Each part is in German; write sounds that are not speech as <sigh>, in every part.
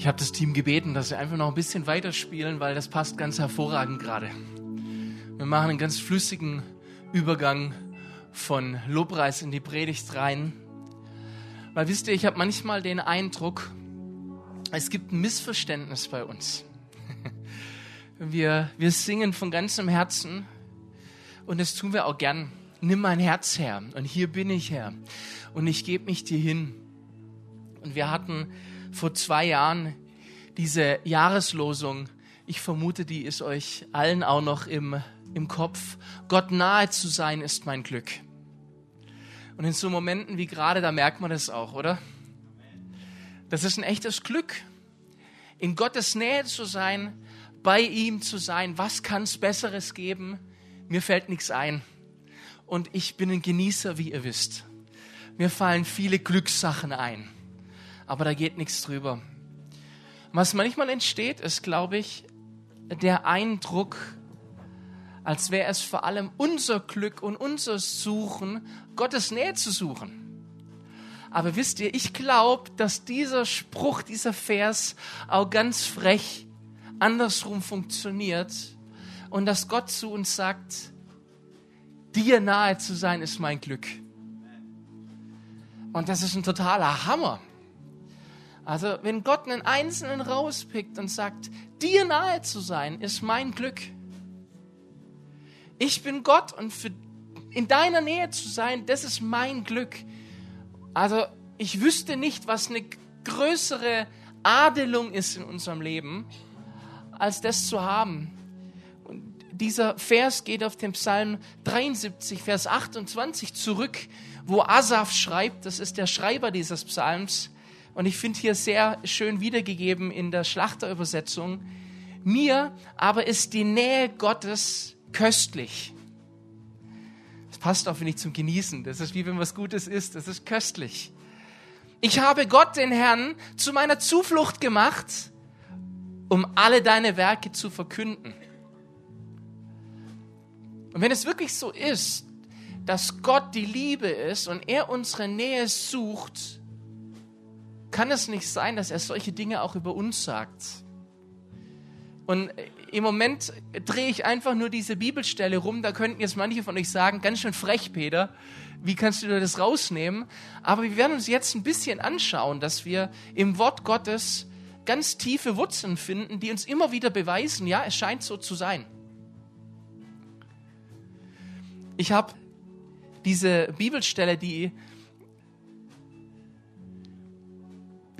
Ich habe das Team gebeten, dass sie einfach noch ein bisschen weiterspielen, weil das passt ganz hervorragend gerade. Wir machen einen ganz flüssigen Übergang von Lobpreis in die Predigt rein. Weil wisst ihr, ich habe manchmal den Eindruck, es gibt ein Missverständnis bei uns. <laughs> Wir, wir singen von ganzem Herzen und das tun wir auch gern. Nimm mein Herz her und hier bin ich Herr und ich gebe mich dir hin. Und wir hatten vor zwei Jahren diese Jahreslosung. Ich vermute, die ist euch allen auch noch im, im Kopf. Gott nahe zu sein ist mein Glück. Und in so Momenten wie gerade, da merkt man das auch, oder? Das ist ein echtes Glück, in Gottes Nähe zu sein, bei ihm zu sein. Was kann es Besseres geben? Mir fällt nichts ein. Und ich bin ein Genießer, wie ihr wisst. Mir fallen viele Glückssachen ein aber da geht nichts drüber. Was manchmal entsteht, ist, glaube ich, der Eindruck, als wäre es vor allem unser Glück und unser Suchen, Gottes Nähe zu suchen. Aber wisst ihr, ich glaube, dass dieser Spruch, dieser Vers auch ganz frech andersrum funktioniert und dass Gott zu uns sagt, dir nahe zu sein ist mein Glück. Und das ist ein totaler Hammer. Also wenn Gott einen Einzelnen rauspickt und sagt, dir nahe zu sein, ist mein Glück. Ich bin Gott und für, in deiner Nähe zu sein, das ist mein Glück. Also ich wüsste nicht, was eine größere Adelung ist in unserem Leben, als das zu haben. Und dieser Vers geht auf den Psalm 73, Vers 28 zurück, wo Asaf schreibt, das ist der Schreiber dieses Psalms, und ich finde hier sehr schön wiedergegeben in der Schlachterübersetzung, mir aber ist die Nähe Gottes köstlich. Das passt auch, finde ich, zum Genießen. Das ist wie wenn was Gutes ist. Das ist köstlich. Ich habe Gott, den Herrn, zu meiner Zuflucht gemacht, um alle deine Werke zu verkünden. Und wenn es wirklich so ist, dass Gott die Liebe ist und er unsere Nähe sucht, kann es nicht sein, dass er solche Dinge auch über uns sagt. Und im Moment drehe ich einfach nur diese Bibelstelle rum. Da könnten jetzt manche von euch sagen, ganz schön frech, Peter. Wie kannst du das rausnehmen? Aber wir werden uns jetzt ein bisschen anschauen, dass wir im Wort Gottes ganz tiefe Wurzeln finden, die uns immer wieder beweisen, ja, es scheint so zu sein. Ich habe diese Bibelstelle, die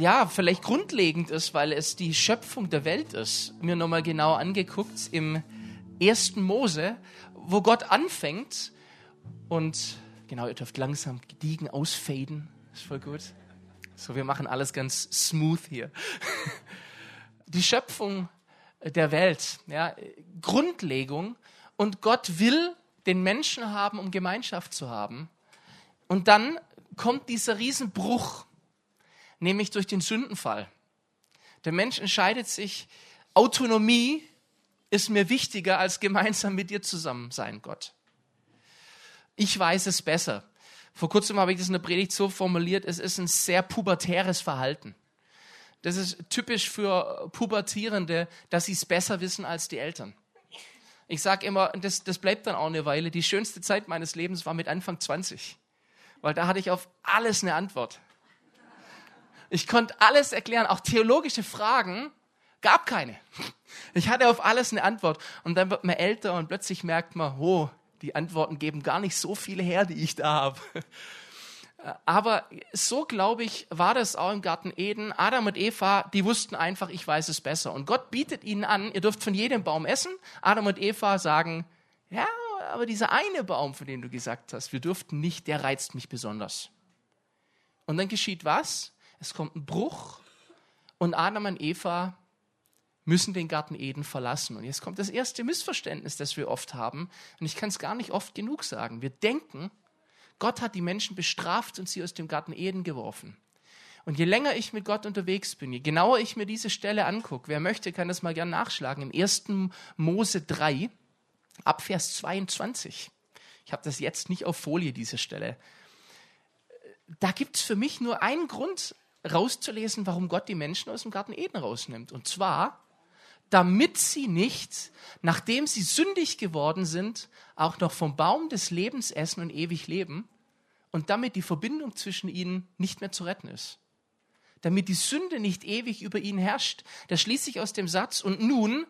ja, vielleicht grundlegend ist, weil es die Schöpfung der Welt ist, mir nochmal genau angeguckt im ersten Mose, wo Gott anfängt und genau, ihr dürft langsam gediegen ausfaden, ist voll gut. So, wir machen alles ganz smooth hier. <laughs> Die Schöpfung der Welt, ja, Grundlegung und Gott will den Menschen haben, um Gemeinschaft zu haben. Und dann kommt dieser Riesenbruch nämlich durch den Sündenfall. Der Mensch entscheidet sich, Autonomie ist mir wichtiger als gemeinsam mit dir zusammen sein, Gott. Ich weiß es besser. Vor kurzem habe ich das in der Predigt so formuliert, es ist ein sehr pubertäres Verhalten. Das ist typisch für Pubertierende, dass sie es besser wissen als die Eltern. Ich sage immer, das, das bleibt dann auch eine Weile, die schönste Zeit meines Lebens war mit Anfang 20, weil da hatte ich auf alles eine Antwort. Ich konnte alles erklären, auch theologische Fragen gab keine. Ich hatte auf alles eine Antwort. Und dann wird man älter und plötzlich merkt man, oh, die Antworten geben gar nicht so viele her, die ich da habe. Aber so, glaube ich, war das auch im Garten Eden. Adam und Eva, die wussten einfach, ich weiß es besser. Und Gott bietet ihnen an, ihr dürft von jedem Baum essen. Adam und Eva sagen, ja, aber dieser eine Baum, von dem du gesagt hast, wir dürften nicht, der reizt mich besonders. Und dann geschieht was? Es kommt ein Bruch und Adam und Eva müssen den Garten Eden verlassen. Und jetzt kommt das erste Missverständnis, das wir oft haben. Und ich kann es gar nicht oft genug sagen. Wir denken, Gott hat die Menschen bestraft und sie aus dem Garten Eden geworfen. Und je länger ich mit Gott unterwegs bin, je genauer ich mir diese Stelle angucke, wer möchte, kann das mal gern nachschlagen, im 1. Mose 3, ab Vers 22. Ich habe das jetzt nicht auf Folie, diese Stelle. Da gibt es für mich nur einen Grund, rauszulesen, warum Gott die Menschen aus dem Garten Eden rausnimmt. Und zwar, damit sie nicht, nachdem sie sündig geworden sind, auch noch vom Baum des Lebens essen und ewig leben und damit die Verbindung zwischen ihnen nicht mehr zu retten ist. Damit die Sünde nicht ewig über ihn herrscht. Das schließt sich aus dem Satz, und nun,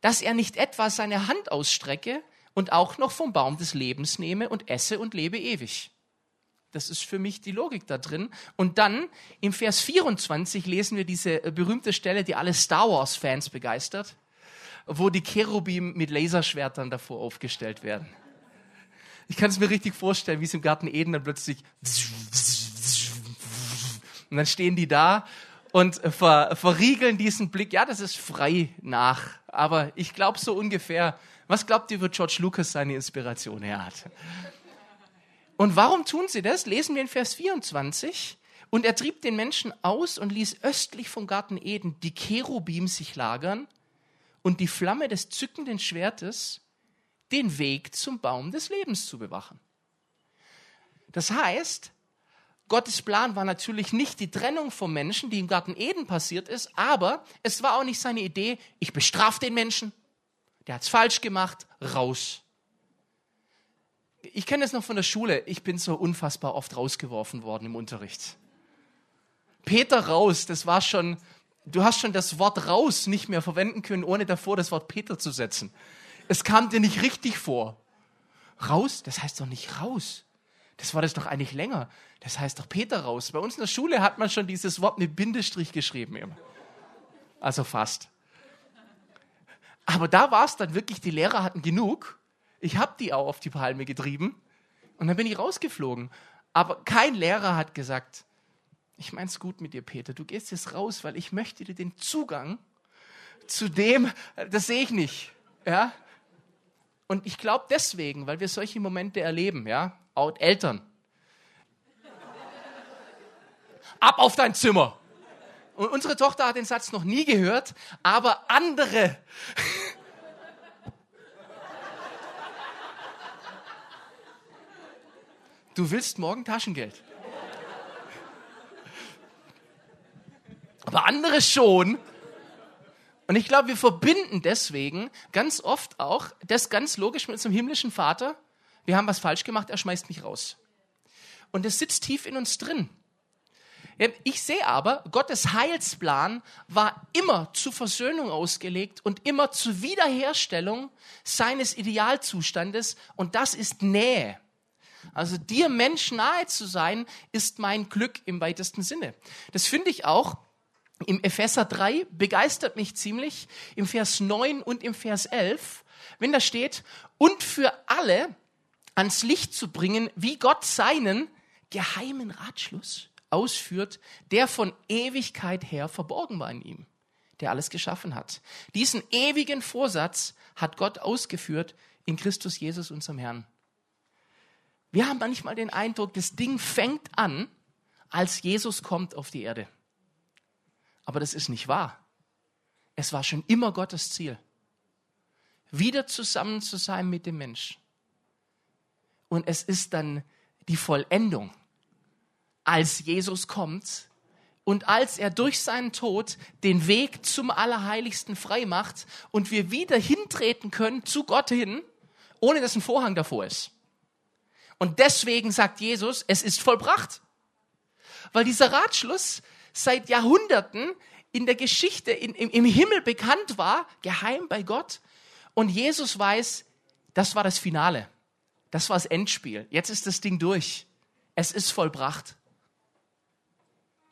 dass er nicht etwa seine Hand ausstrecke und auch noch vom Baum des Lebens nehme und esse und lebe ewig. Das ist für mich die Logik da drin. Und dann im Vers 24 lesen wir diese äh, berühmte Stelle, die alle Star Wars-Fans begeistert, wo die Cherubim mit Laserschwertern davor aufgestellt werden. Ich kann es mir richtig vorstellen, wie es im Garten Eden dann plötzlich und dann stehen die da und ver, verriegeln diesen Blick. Ja, das ist frei nach. Aber ich glaube so ungefähr. Was glaubt ihr, wo George Lucas seine Inspiration her hat? Und warum tun sie das? Lesen wir in Vers 24. Und er trieb den Menschen aus und ließ östlich vom Garten Eden die Cherubim sich lagern und die Flamme des zückenden Schwertes den Weg zum Baum des Lebens zu bewachen. Das heißt, Gottes Plan war natürlich nicht die Trennung vom Menschen, die im Garten Eden passiert ist, aber es war auch nicht seine Idee, ich bestrafe den Menschen, der hat es falsch gemacht, raus ich kenne das noch von der Schule. Ich bin so unfassbar oft rausgeworfen worden im Unterricht. Peter raus, das war schon, du hast schon das Wort raus nicht mehr verwenden können, ohne davor das Wort Peter zu setzen. Es kam dir nicht richtig vor. Raus, das heißt doch nicht raus. Das war das doch eigentlich länger. Das heißt doch Peter raus. Bei uns in der Schule hat man schon dieses Wort mit Bindestrich geschrieben immer. Also fast. Aber da war es dann wirklich, die Lehrer hatten genug ich habe die auch auf die Palme getrieben und dann bin ich rausgeflogen. Aber kein Lehrer hat gesagt, ich mein's gut mit dir, Peter, du gehst jetzt raus, weil ich möchte dir den Zugang zu dem, das sehe ich nicht. Ja? Und ich glaube deswegen, weil wir solche Momente erleben, ja, auch Eltern. Ab auf dein Zimmer. Und unsere Tochter hat den Satz noch nie gehört, aber andere du willst morgen Taschengeld. Aber andere schon. Und ich glaube, wir verbinden deswegen ganz oft auch das ganz logisch mit unserem himmlischen Vater. Wir haben was falsch gemacht, er schmeißt mich raus. Und es sitzt tief in uns drin. Ich sehe aber, Gottes Heilsplan war immer zur Versöhnung ausgelegt und immer zur Wiederherstellung seines Idealzustandes und das ist Nähe. Also dir Mensch nahe zu sein, ist mein Glück im weitesten Sinne. Das finde ich auch im Epheser 3 begeistert mich ziemlich, im Vers 9 und im Vers 11, wenn da steht, und für alle ans Licht zu bringen, wie Gott seinen geheimen Ratschluss ausführt, der von Ewigkeit her verborgen war in ihm, der alles geschaffen hat. Diesen ewigen Vorsatz hat Gott ausgeführt in Christus Jesus, unserem Herrn. Wir haben manchmal den Eindruck, das Ding fängt an, als Jesus kommt auf die Erde. Aber das ist nicht wahr. Es war schon immer Gottes Ziel, wieder zusammen zu sein mit dem Mensch. Und es ist dann die Vollendung, als Jesus kommt und als er durch seinen Tod den Weg zum Allerheiligsten frei macht und wir wieder hintreten können zu Gott hin, ohne dass ein Vorhang davor ist. Und deswegen sagt Jesus, es ist vollbracht. Weil dieser Ratschluss seit Jahrhunderten in der Geschichte in, im, im Himmel bekannt war, geheim bei Gott. Und Jesus weiß, das war das Finale. Das war das Endspiel. Jetzt ist das Ding durch. Es ist vollbracht.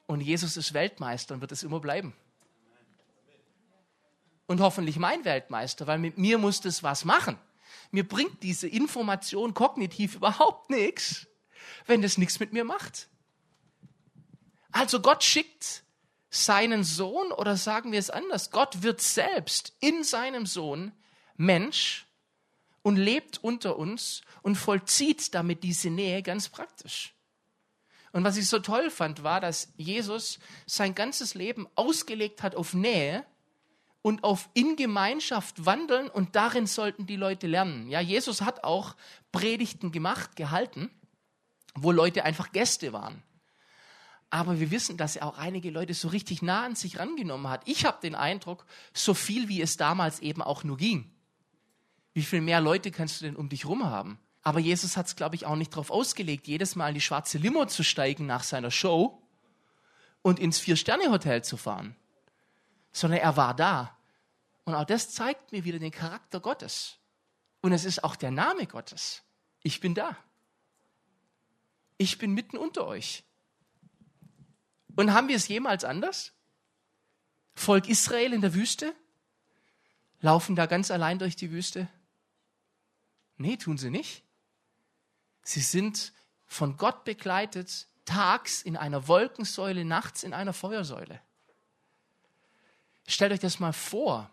Und Jesus ist Weltmeister und wird es immer bleiben. Und hoffentlich mein Weltmeister, weil mit mir muss das was machen. Mir bringt diese Information kognitiv überhaupt nichts, wenn das nichts mit mir macht. Also Gott schickt seinen Sohn oder sagen wir es anders, Gott wird selbst in seinem Sohn Mensch und lebt unter uns und vollzieht damit diese Nähe ganz praktisch. Und was ich so toll fand, war, dass Jesus sein ganzes Leben ausgelegt hat auf Nähe und auf in Gemeinschaft wandeln und darin sollten die Leute lernen. Ja, Jesus hat auch Predigten gemacht, gehalten, wo Leute einfach Gäste waren. Aber wir wissen, dass er auch einige Leute so richtig nah an sich rangenommen hat. Ich habe den Eindruck, so viel wie es damals eben auch nur ging. Wie viel mehr Leute kannst du denn um dich rum haben? Aber Jesus hat es, glaube ich, auch nicht darauf ausgelegt, jedes Mal in die schwarze Limo zu steigen nach seiner Show und ins Vier-Sterne-Hotel zu fahren. Sondern er war da. Und auch das zeigt mir wieder den Charakter Gottes. Und es ist auch der Name Gottes. Ich bin da. Ich bin mitten unter euch. Und haben wir es jemals anders? Volk Israel in der Wüste? Laufen da ganz allein durch die Wüste? Nee, tun sie nicht. Sie sind von Gott begleitet, tags in einer Wolkensäule, nachts in einer Feuersäule. Stellt euch das mal vor,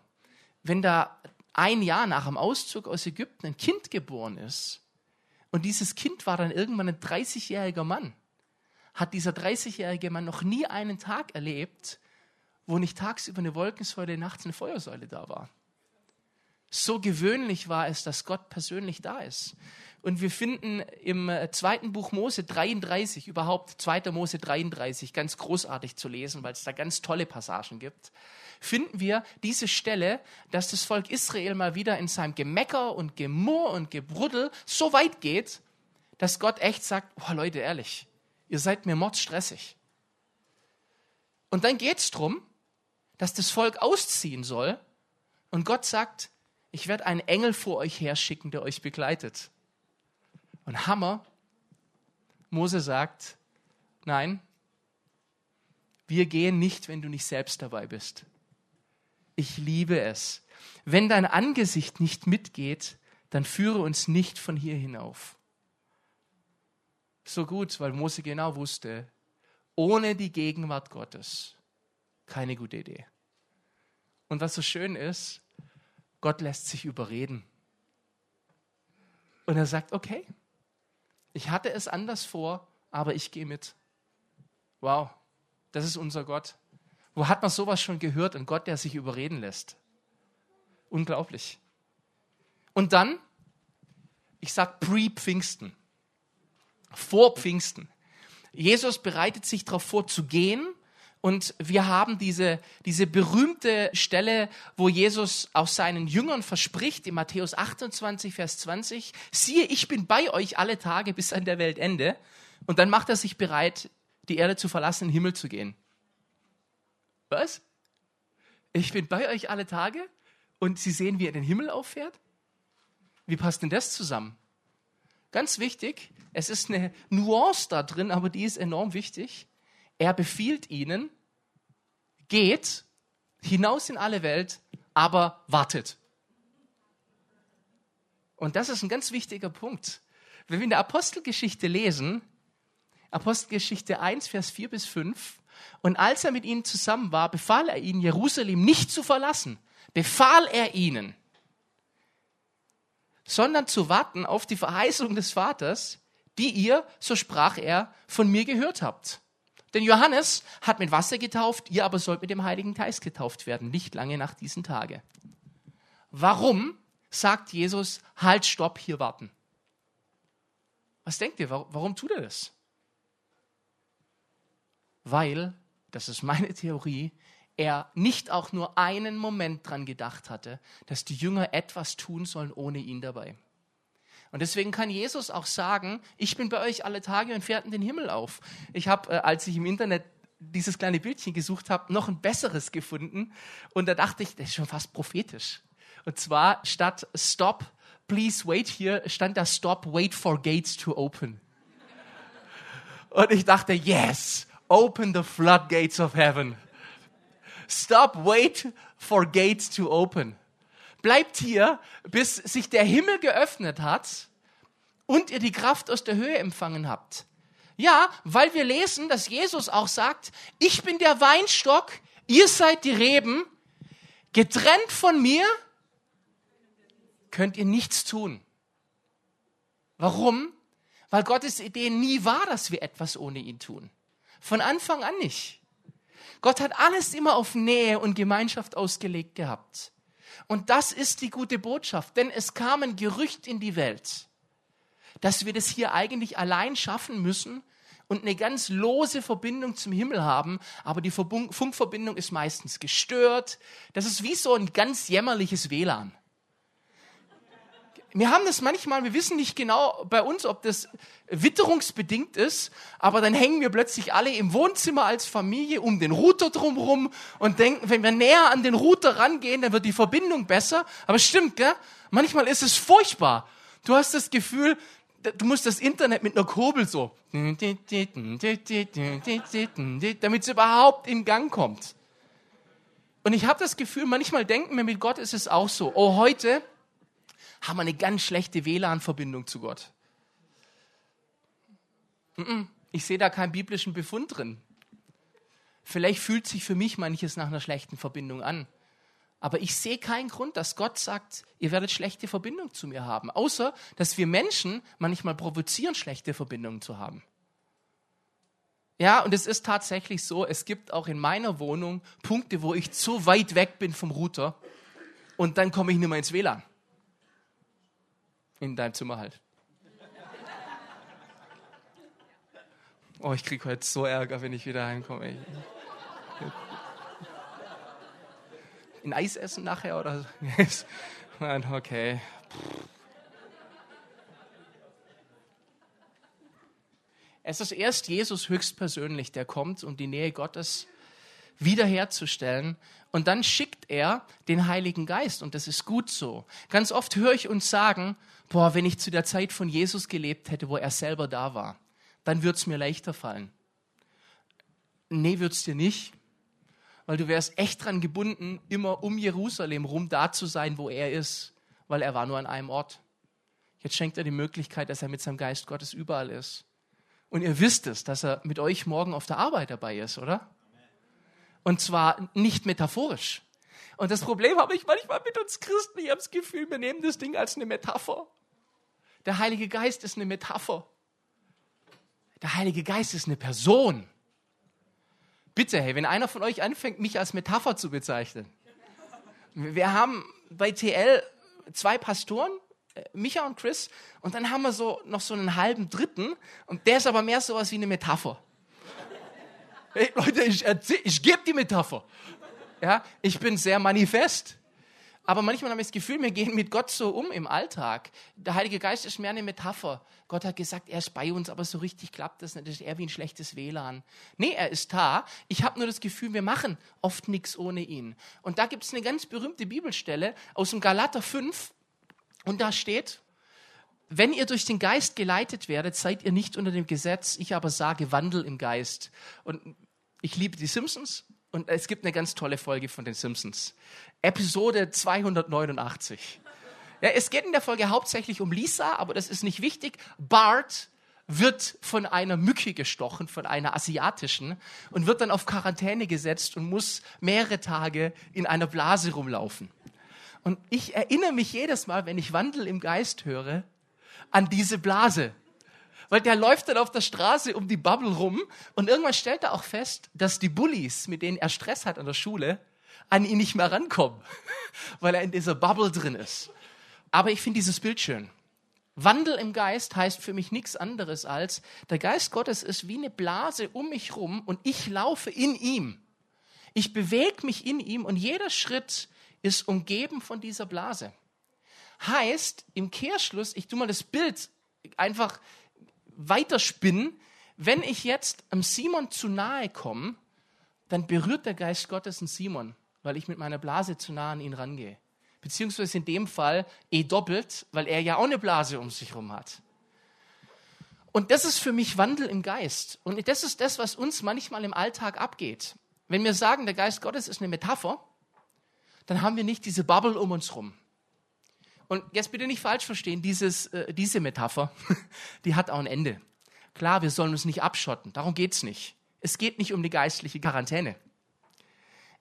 wenn da ein Jahr nach dem Auszug aus Ägypten ein Kind geboren ist und dieses Kind war dann irgendwann ein 30-jähriger Mann, hat dieser 30-jährige Mann noch nie einen Tag erlebt, wo nicht tagsüber eine Wolkensäule, nachts eine Feuersäule da war. So gewöhnlich war es, dass Gott persönlich da ist. Und wir finden im äh, zweiten Buch Mose 33, überhaupt 2. Mose 33, ganz großartig zu lesen, weil es da ganz tolle Passagen gibt, finden wir diese Stelle, dass das Volk Israel mal wieder in seinem Gemecker und Gemurr und Gebruddel so weit geht, dass Gott echt sagt, oh Leute, ehrlich, ihr seid mir mordstressig. Und dann geht es darum, dass das Volk ausziehen soll und Gott sagt, ich werde einen Engel vor euch herschicken, der euch begleitet. Und Hammer, Mose sagt, nein, wir gehen nicht, wenn du nicht selbst dabei bist. Ich liebe es. Wenn dein Angesicht nicht mitgeht, dann führe uns nicht von hier hinauf. So gut, weil Mose genau wusste, ohne die Gegenwart Gottes keine gute Idee. Und was so schön ist, Gott lässt sich überreden. Und er sagt, okay, ich hatte es anders vor, aber ich gehe mit. Wow, das ist unser Gott. Wo hat man sowas schon gehört? Ein Gott, der sich überreden lässt. Unglaublich. Und dann, ich sage pre-Pfingsten, vor Pfingsten. Jesus bereitet sich darauf vor zu gehen und wir haben diese, diese berühmte Stelle, wo Jesus auch seinen Jüngern verspricht, in Matthäus 28, Vers 20, siehe, ich bin bei euch alle Tage bis an der Weltende. Und dann macht er sich bereit, die Erde zu verlassen, in den Himmel zu gehen. Was? Ich bin bei euch alle Tage und Sie sehen, wie er den Himmel auffährt? Wie passt denn das zusammen? Ganz wichtig, es ist eine Nuance da drin, aber die ist enorm wichtig. Er befiehlt ihnen, geht hinaus in alle Welt, aber wartet. Und das ist ein ganz wichtiger Punkt. Wenn wir in der Apostelgeschichte lesen, Apostelgeschichte 1, Vers 4 bis 5, und als er mit ihnen zusammen war, befahl er ihnen, Jerusalem nicht zu verlassen. Befahl er ihnen, sondern zu warten auf die Verheißung des Vaters, die ihr, so sprach er, von mir gehört habt. Denn Johannes hat mit Wasser getauft, ihr aber sollt mit dem Heiligen Geist getauft werden, nicht lange nach diesen Tage. Warum sagt Jesus, halt, stopp, hier warten? Was denkt ihr, warum tut er das? Weil, das ist meine Theorie, er nicht auch nur einen Moment dran gedacht hatte, dass die Jünger etwas tun sollen ohne ihn dabei. Und deswegen kann Jesus auch sagen, ich bin bei euch alle Tage und fährt in den Himmel auf. Ich habe, äh, als ich im Internet dieses kleine Bildchen gesucht habe, noch ein besseres gefunden. Und da dachte ich, das ist schon fast prophetisch. Und zwar statt Stop, please wait here, stand da Stop, wait for gates to open. Und ich dachte, yes, open the floodgates of heaven. Stop, wait for gates to open bleibt hier, bis sich der Himmel geöffnet hat und ihr die Kraft aus der Höhe empfangen habt. Ja, weil wir lesen, dass Jesus auch sagt, ich bin der Weinstock, ihr seid die Reben, getrennt von mir könnt ihr nichts tun. Warum? Weil Gottes Idee nie war, dass wir etwas ohne ihn tun. Von Anfang an nicht. Gott hat alles immer auf Nähe und Gemeinschaft ausgelegt gehabt. Und das ist die gute Botschaft, denn es kam ein Gerücht in die Welt, dass wir das hier eigentlich allein schaffen müssen und eine ganz lose Verbindung zum Himmel haben, aber die Funkverbindung ist meistens gestört. Das ist wie so ein ganz jämmerliches WLAN. Wir haben das manchmal, wir wissen nicht genau bei uns, ob das witterungsbedingt ist, aber dann hängen wir plötzlich alle im Wohnzimmer als Familie um den Router drumherum und denken, wenn wir näher an den Router rangehen, dann wird die Verbindung besser. Aber stimmt, gell? Manchmal ist es furchtbar. Du hast das Gefühl, du musst das Internet mit einer Kurbel so, damit es überhaupt in Gang kommt. Und ich habe das Gefühl, manchmal denken wir, mit Gott ist es auch so. Oh, heute haben wir eine ganz schlechte WLAN-Verbindung zu Gott. Ich sehe da keinen biblischen Befund drin. Vielleicht fühlt sich für mich manches nach einer schlechten Verbindung an. Aber ich sehe keinen Grund, dass Gott sagt, ihr werdet schlechte Verbindung zu mir haben. Außer, dass wir Menschen manchmal provozieren, schlechte Verbindungen zu haben. Ja, und es ist tatsächlich so, es gibt auch in meiner Wohnung Punkte, wo ich zu weit weg bin vom Router und dann komme ich nicht mehr ins WLAN. In deinem Zimmer halt. Oh, ich kriege heute so Ärger, wenn ich wieder heimkomme. Ein Eis essen nachher oder <laughs> so? okay. Es ist erst Jesus höchstpersönlich, der kommt, um die Nähe Gottes wiederherzustellen. Und dann schickt er den Heiligen Geist. Und das ist gut so. Ganz oft höre ich uns sagen, boah, wenn ich zu der Zeit von Jesus gelebt hätte, wo er selber da war, dann würde es mir leichter fallen. Nee, wird es dir nicht, weil du wärst echt dran gebunden, immer um Jerusalem rum da zu sein, wo er ist, weil er war nur an einem Ort. Jetzt schenkt er die Möglichkeit, dass er mit seinem Geist Gottes überall ist. Und ihr wisst es, dass er mit euch morgen auf der Arbeit dabei ist, oder? Und zwar nicht metaphorisch. Und das Problem habe ich manchmal mit uns Christen. Ich habe das Gefühl, wir nehmen das Ding als eine Metapher. Der Heilige Geist ist eine Metapher. Der Heilige Geist ist eine Person. Bitte, hey, wenn einer von euch anfängt, mich als Metapher zu bezeichnen. Wir haben bei TL zwei Pastoren, äh, Micha und Chris, und dann haben wir so noch so einen halben Dritten, und der ist aber mehr sowas wie eine Metapher. Hey, Leute, ich, ich gebe die Metapher. Ja, ich bin sehr manifest. Aber manchmal habe ich das Gefühl, wir gehen mit Gott so um im Alltag. Der Heilige Geist ist mehr eine Metapher. Gott hat gesagt, er ist bei uns, aber so richtig klappt das nicht. Das ist eher wie ein schlechtes WLAN. Nee, er ist da. Ich habe nur das Gefühl, wir machen oft nichts ohne ihn. Und da gibt es eine ganz berühmte Bibelstelle aus dem Galater 5. Und da steht, wenn ihr durch den Geist geleitet werdet, seid ihr nicht unter dem Gesetz. Ich aber sage, wandel im Geist. Und ich liebe die Simpsons. Und es gibt eine ganz tolle Folge von den Simpsons. Episode 289. Ja, es geht in der Folge hauptsächlich um Lisa, aber das ist nicht wichtig. Bart wird von einer Mücke gestochen, von einer asiatischen, und wird dann auf Quarantäne gesetzt und muss mehrere Tage in einer Blase rumlaufen. Und ich erinnere mich jedes Mal, wenn ich Wandel im Geist höre, an diese Blase. Weil der läuft dann auf der Straße um die Bubble rum und irgendwann stellt er auch fest, dass die Bullies, mit denen er Stress hat an der Schule, an ihn nicht mehr rankommen, <laughs> weil er in dieser Bubble drin ist. Aber ich finde dieses Bild schön. Wandel im Geist heißt für mich nichts anderes als, der Geist Gottes ist wie eine Blase um mich rum und ich laufe in ihm. Ich bewege mich in ihm und jeder Schritt ist umgeben von dieser Blase. Heißt, im Kehrschluss, ich tue mal das Bild einfach weiterspinnen, wenn ich jetzt am Simon zu nahe komme, dann berührt der Geist Gottes einen Simon, weil ich mit meiner Blase zu nah an ihn rangehe. Beziehungsweise in dem Fall eh doppelt, weil er ja auch eine Blase um sich herum hat. Und das ist für mich Wandel im Geist. Und das ist das, was uns manchmal im Alltag abgeht. Wenn wir sagen, der Geist Gottes ist eine Metapher, dann haben wir nicht diese Bubble um uns herum. Und jetzt bitte nicht falsch verstehen, dieses, äh, diese Metapher, <laughs> die hat auch ein Ende. Klar, wir sollen uns nicht abschotten, darum geht es nicht. Es geht nicht um die geistliche Quarantäne.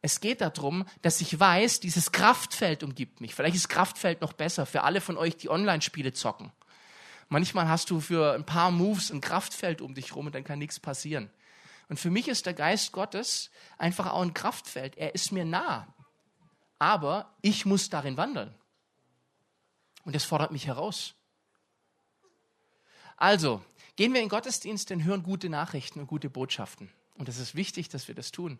Es geht darum, dass ich weiß, dieses Kraftfeld umgibt mich. Vielleicht ist Kraftfeld noch besser für alle von euch, die Online-Spiele zocken. Manchmal hast du für ein paar Moves ein Kraftfeld um dich rum und dann kann nichts passieren. Und für mich ist der Geist Gottes einfach auch ein Kraftfeld. Er ist mir nah. Aber ich muss darin wandeln. Und das fordert mich heraus. Also, Gehen wir in Gottesdienst und hören gute Nachrichten und gute Botschaften. Und es ist wichtig, dass wir das tun.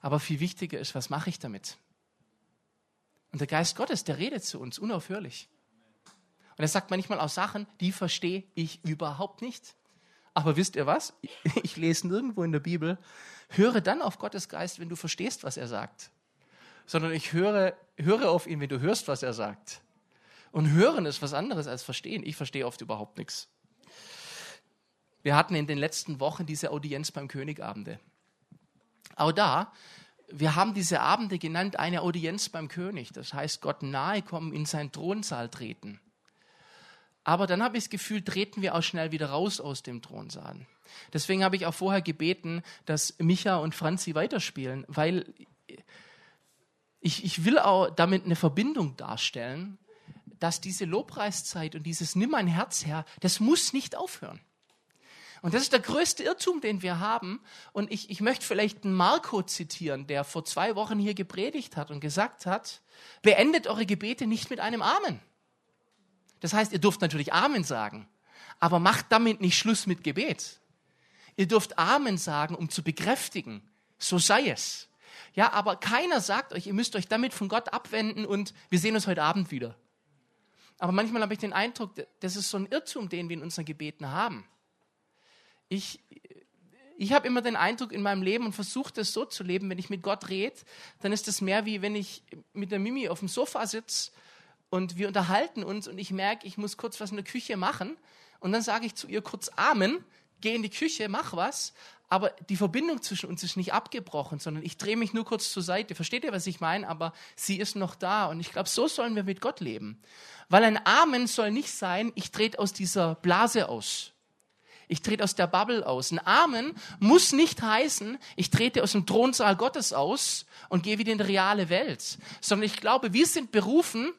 Aber viel wichtiger ist, was mache ich damit? Und der Geist Gottes, der redet zu uns unaufhörlich. Und er sagt manchmal auch Sachen, die verstehe ich überhaupt nicht. Aber wisst ihr was? <laughs> Ich lese nirgendwo in der Bibel, höre dann auf Gottes Geist, wenn du verstehst, was er sagt. Sondern ich höre, höre auf ihn, wenn du hörst, was er sagt. Und hören ist was anderes als verstehen. Ich verstehe oft überhaupt nichts. Wir hatten in den letzten Wochen diese Audienz beim Königabende. Auch da, wir haben diese Abende genannt, eine Audienz beim König. Das heißt, Gott nahe kommen, in seinen Thronsaal treten. Aber dann habe ich das Gefühl, treten wir auch schnell wieder raus aus dem Thronsaal. Deswegen habe ich auch vorher gebeten, dass Micha und Franzi weiterspielen, weil ich, ich will auch damit eine Verbindung darstellen, dass diese Lobpreiszeit und dieses Nimm mein Herz her, das muss nicht aufhören. Und das ist der größte Irrtum, den wir haben. Und ich, ich möchte vielleicht einen Marco zitieren, der vor zwei Wochen hier gepredigt hat und gesagt hat, beendet eure Gebete nicht mit einem Amen. Das heißt, ihr dürft natürlich Amen sagen, aber macht damit nicht Schluss mit Gebet. Ihr dürft Amen sagen, um zu bekräftigen, so sei es. Ja, aber keiner sagt euch, ihr müsst euch damit von Gott abwenden und wir sehen uns heute Abend wieder. Aber manchmal habe ich den Eindruck, das ist so ein Irrtum, den wir in unseren Gebeten haben. Ich, ich habe immer den Eindruck in meinem Leben und versuche das so zu leben, wenn ich mit Gott rede, dann ist das mehr wie wenn ich mit der Mimi auf dem Sofa sitze und wir unterhalten uns und ich merke, ich muss kurz was in der Küche machen und dann sage ich zu ihr kurz Amen, geh in die Küche, mach was, aber die Verbindung zwischen uns ist nicht abgebrochen, sondern ich drehe mich nur kurz zur Seite. Versteht ihr, was ich meine? Aber sie ist noch da und ich glaube, so sollen wir mit Gott leben. Weil ein Amen soll nicht sein, ich trete aus dieser Blase aus. Ich trete aus der Bubble aus. Ein Amen muss nicht heißen, ich trete aus dem Thronsaal Gottes aus und gehe wieder in die reale Welt. Sondern ich glaube, wir sind berufen,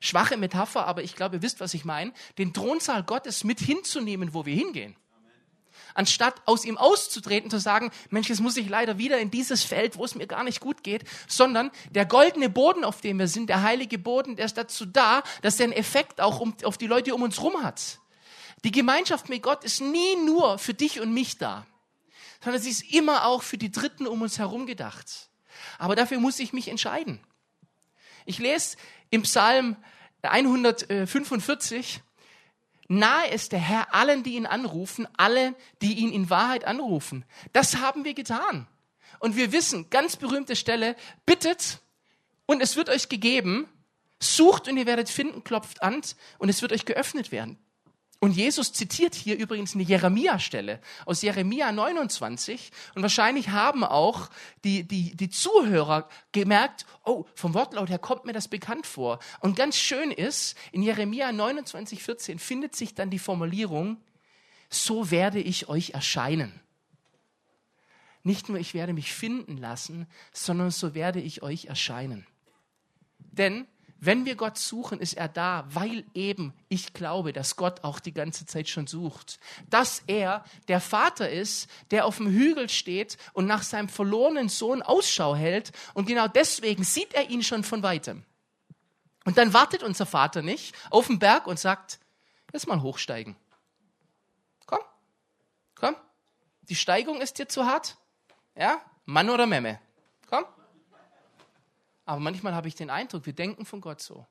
Schwache Metapher, aber ich glaube, ihr wisst, was ich meine, den Thronsaal Gottes mit hinzunehmen, wo wir hingehen. Anstatt aus ihm auszutreten, zu sagen, Mensch, jetzt muss ich leider wieder in dieses Feld, wo es mir gar nicht gut geht, sondern der goldene Boden, auf dem wir sind, der heilige Boden, der ist dazu da, dass er einen Effekt auch um, auf die Leute um uns rum hat. Die Gemeinschaft mit Gott ist nie nur für dich und mich da, sondern sie ist immer auch für die Dritten um uns herum gedacht. Aber dafür muss ich mich entscheiden. Ich lese im Psalm 145, Nahe ist der Herr allen, die ihn anrufen, alle, die ihn in Wahrheit anrufen. Das haben wir getan. Und wir wissen, ganz berühmte Stelle, bittet und es wird euch gegeben, sucht und ihr werdet finden, klopft an und es wird euch geöffnet werden. Und Jesus zitiert hier übrigens eine Jeremia-Stelle aus Jeremia 29. Und wahrscheinlich haben auch die, die, die Zuhörer gemerkt, oh, vom Wortlaut her kommt mir das bekannt vor. Und ganz schön ist, in Jeremia 29, 14 findet sich dann die Formulierung, so werde ich euch erscheinen. Nicht nur ich werde mich finden lassen, sondern so werde ich euch erscheinen. Denn wenn wir Gott suchen, ist er da, weil eben ich glaube, dass Gott auch die ganze Zeit schon sucht. Dass er der Vater ist, der auf dem Hügel steht und nach seinem verlorenen Sohn Ausschau hält. Und genau deswegen sieht er ihn schon von weitem. Und dann wartet unser Vater nicht auf dem Berg und sagt, jetzt mal hochsteigen. Komm, komm. Die Steigung ist dir zu hart. Ja? Mann oder Memme. Komm. Aber manchmal habe ich den Eindruck, wir denken von Gott so.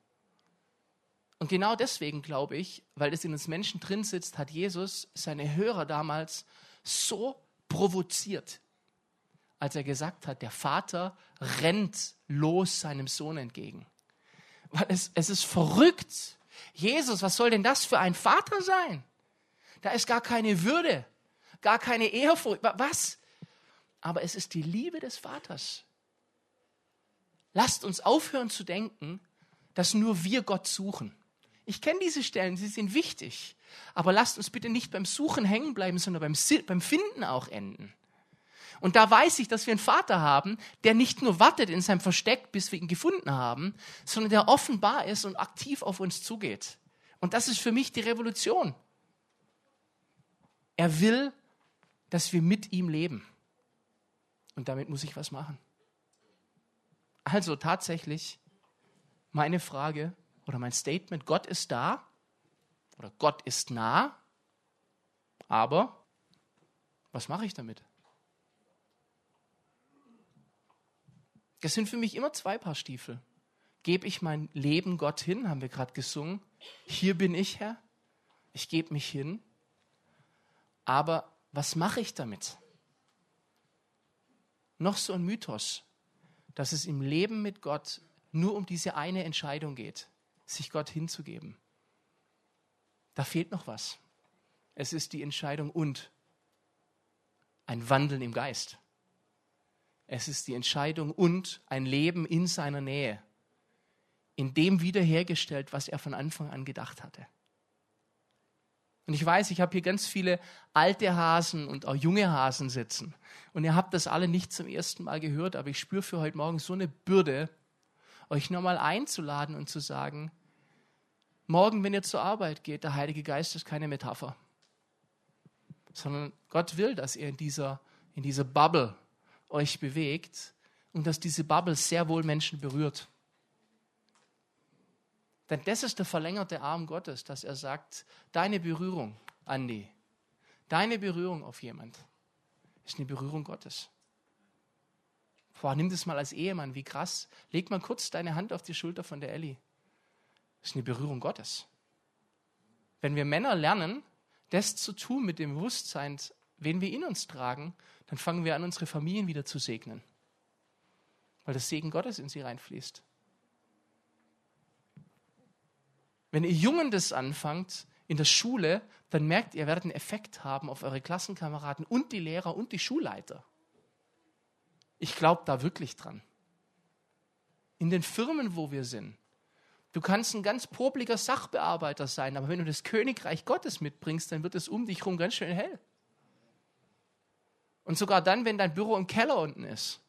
Und genau deswegen glaube ich, weil es in uns Menschen drin sitzt, hat Jesus seine Hörer damals so provoziert, als er gesagt hat, der Vater rennt los seinem Sohn entgegen. Weil es, es ist verrückt. Jesus, was soll denn das für ein Vater sein? Da ist gar keine Würde, gar keine Ehrfurcht. Was? Aber es ist die Liebe des Vaters, Lasst uns aufhören zu denken, dass nur wir Gott suchen. Ich kenne diese Stellen, sie sind wichtig. Aber lasst uns bitte nicht beim Suchen hängen bleiben, sondern beim, beim Finden auch enden. Und da weiß ich, dass wir einen Vater haben, der nicht nur wartet in seinem Versteck, bis wir ihn gefunden haben, sondern der offenbar ist und aktiv auf uns zugeht. Und das ist für mich die Revolution. Er will, dass wir mit ihm leben. Und damit muss ich was machen. Also tatsächlich meine Frage oder mein Statement, Gott ist da oder Gott ist nah, Aber was mache ich damit? Das sind für mich immer zwei Paar Stiefel. Gebe ich mein Leben Gott hin, haben wir gerade gesungen. Hier bin ich, Herr. Ich gebe mich hin. Aber was mache ich damit? Noch so ein Mythos, dass es im Leben mit Gott nur um diese eine Entscheidung geht, sich Gott hinzugeben. Da fehlt noch was. Es ist die Entscheidung und ein Wandeln im Geist. Es ist die Entscheidung und ein Leben in seiner Nähe, in dem wiederhergestellt, was er von Anfang an gedacht hatte. Und ich weiß, ich habe hier ganz viele alte Hasen und auch junge Hasen sitzen. Und ihr habt das alle nicht zum ersten Mal gehört, aber ich spüre für heute Morgen so eine Bürde, euch nochmal einzuladen und zu sagen, morgen, wenn ihr zur Arbeit geht, der Heilige Geist ist keine Metapher, sondern Gott will, dass ihr in dieser, in dieser Bubble euch bewegt und dass diese Bubble sehr wohl Menschen berührt. Denn das ist der verlängerte Arm Gottes, dass er sagt, deine Berührung, Andi, deine Berührung auf jemand ist eine Berührung Gottes. Boah, nimm das mal als Ehemann, wie krass. Leg mal kurz deine Hand auf die Schulter von der Ellie. Das ist eine Berührung Gottes. Wenn wir Männer lernen, das zu tun mit dem Bewusstsein, wen wir in uns tragen, dann fangen wir an, unsere Familien wieder zu segnen. Weil das Segen Gottes in sie reinfließt. Wenn ihr Jungen das anfangt in der Schule, dann merkt ihr, ihr werdet einen Effekt haben auf eure Klassenkameraden und die Lehrer und die Schulleiter. Ich glaube da wirklich dran. In den Firmen, wo wir sind, Du kannst ein ganz popliger Sachbearbeiter sein, aber wenn du das Königreich Gottes mitbringst, dann wird es um dich herum ganz schön hell. Und sogar dann, wenn dein Büro im Keller unten ist.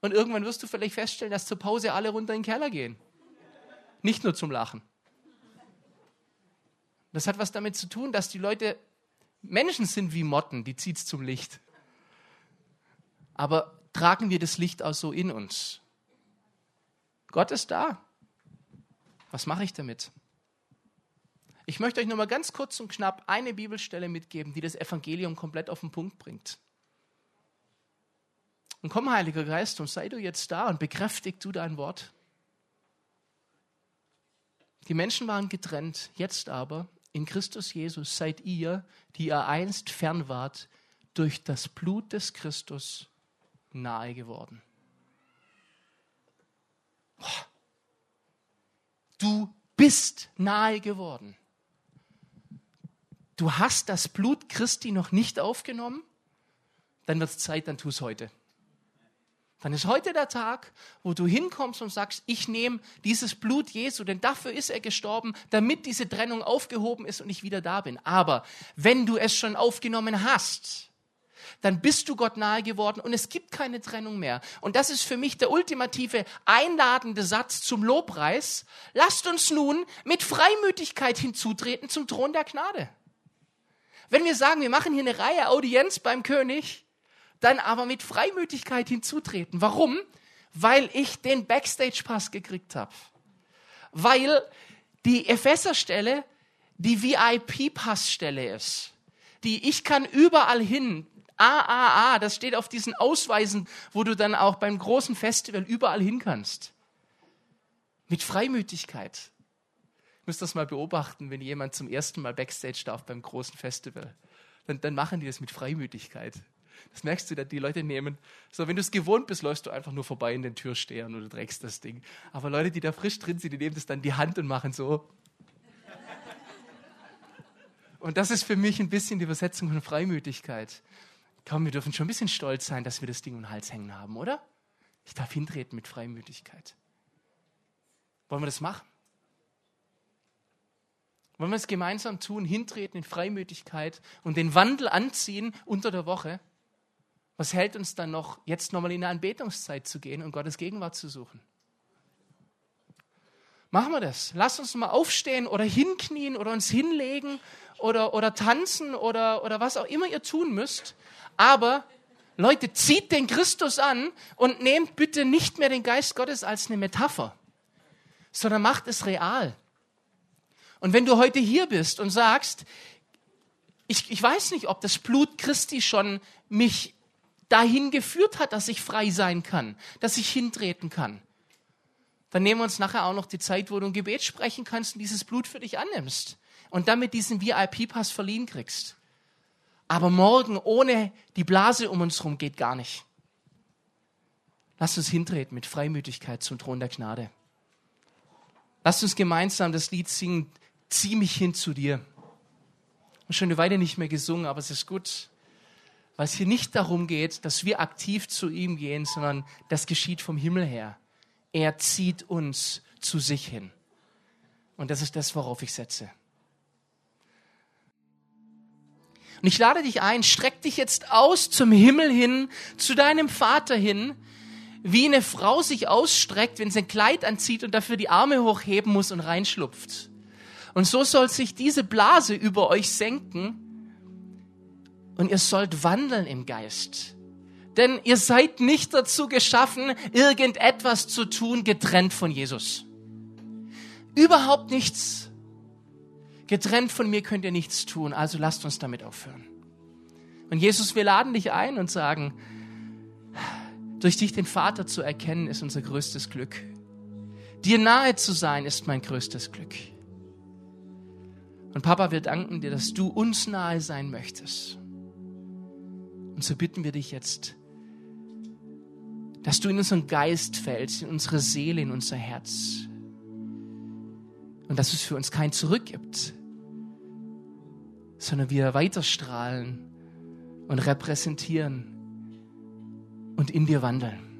Und irgendwann wirst du vielleicht feststellen, dass zur Pause alle runter in den Keller gehen. Nicht nur zum Lachen. Das hat was damit zu tun, dass die Leute Menschen sind wie Motten, die zieht es zum Licht. Aber tragen wir das Licht auch so in uns? Gott ist da. Was mache ich damit? Ich möchte euch nur mal ganz kurz und knapp eine Bibelstelle mitgeben, die das Evangelium komplett auf den Punkt bringt. Und komm, Heiliger Geist, und sei du jetzt da und bekräftig du dein Wort. Die Menschen waren getrennt, jetzt aber in Christus Jesus seid ihr, die ihr einst fern wart, durch das Blut des Christus nahe geworden. Du bist nahe geworden. Du hast das Blut Christi noch nicht aufgenommen, dann wird es Zeit, dann tu es heute. Dann ist heute der Tag, wo du hinkommst und sagst, ich nehme dieses Blut Jesu, denn dafür ist er gestorben, damit diese Trennung aufgehoben ist und ich wieder da bin. Aber wenn du es schon aufgenommen hast, dann bist du Gott nahe geworden und es gibt keine Trennung mehr. Und das ist für mich der ultimative einladende Satz zum Lobpreis. Lasst uns nun mit Freimütigkeit hinzutreten zum Thron der Gnade. Wenn wir sagen, wir machen hier eine Reihe Audienz beim König, dann aber mit Freimütigkeit hinzutreten. Warum? Weil ich den Backstage-Pass gekriegt habe. Weil die Epheser-Stelle die VIP-Passstelle ist. Die ich kann überall hin AAA, das steht auf diesen Ausweisen, wo du dann auch beim großen Festival überall hin kannst. Mit Freimütigkeit. Ich muss das mal beobachten, wenn jemand zum ersten Mal Backstage darf beim großen Festival. Dann, dann machen die das mit Freimütigkeit. Das merkst du, dass die Leute nehmen. So, wenn du es gewohnt bist, läufst du einfach nur vorbei in den Türstehern oder trägst das Ding. Aber Leute, die da frisch drin sind, die nehmen das dann die Hand und machen so. Und das ist für mich ein bisschen die Übersetzung von Freimütigkeit. Komm, wir dürfen schon ein bisschen stolz sein, dass wir das Ding um den Hals hängen haben, oder? Ich darf hintreten mit Freimütigkeit. Wollen wir das machen? Wollen wir es gemeinsam tun, hintreten in Freimütigkeit und den Wandel anziehen unter der Woche? Was hält uns dann noch, jetzt nochmal in eine Anbetungszeit zu gehen und Gottes Gegenwart zu suchen? Machen wir das. Lass uns mal aufstehen oder hinknien oder uns hinlegen oder, oder tanzen oder, oder was auch immer ihr tun müsst. Aber Leute, zieht den Christus an und nehmt bitte nicht mehr den Geist Gottes als eine Metapher, sondern macht es real. Und wenn du heute hier bist und sagst, ich, ich weiß nicht, ob das Blut Christi schon mich dahin geführt hat, dass ich frei sein kann, dass ich hintreten kann. Dann nehmen wir uns nachher auch noch die Zeit, wo du ein Gebet sprechen kannst und dieses Blut für dich annimmst und damit diesen VIP-Pass verliehen kriegst. Aber morgen ohne die Blase um uns herum geht gar nicht. Lass uns hintreten mit Freimütigkeit zum Thron der Gnade. Lass uns gemeinsam das Lied singen, zieh mich hin zu dir. Schon eine Weile nicht mehr gesungen, aber es ist gut, weil es hier nicht darum geht, dass wir aktiv zu ihm gehen, sondern das geschieht vom Himmel her. Er zieht uns zu sich hin. Und das ist das, worauf ich setze. Und ich lade dich ein, streck dich jetzt aus zum Himmel hin, zu deinem Vater hin, wie eine Frau sich ausstreckt, wenn sie ein Kleid anzieht und dafür die Arme hochheben muss und reinschlupft. Und so soll sich diese Blase über euch senken und ihr sollt wandeln im Geist. Denn ihr seid nicht dazu geschaffen, irgendetwas zu tun, getrennt von Jesus. Überhaupt nichts. Getrennt von mir könnt ihr nichts tun, also lasst uns damit aufhören. Und Jesus, wir laden dich ein und sagen, durch dich den Vater zu erkennen, ist unser größtes Glück. Dir nahe zu sein, ist mein größtes Glück. Und Papa, wir danken dir, dass du uns nahe sein möchtest. Und so bitten wir dich jetzt, dass du in unseren Geist fällst, in unsere Seele, in unser Herz. Und dass es für uns kein Zurück gibt, sondern wir weiterstrahlen und repräsentieren und in dir wandeln.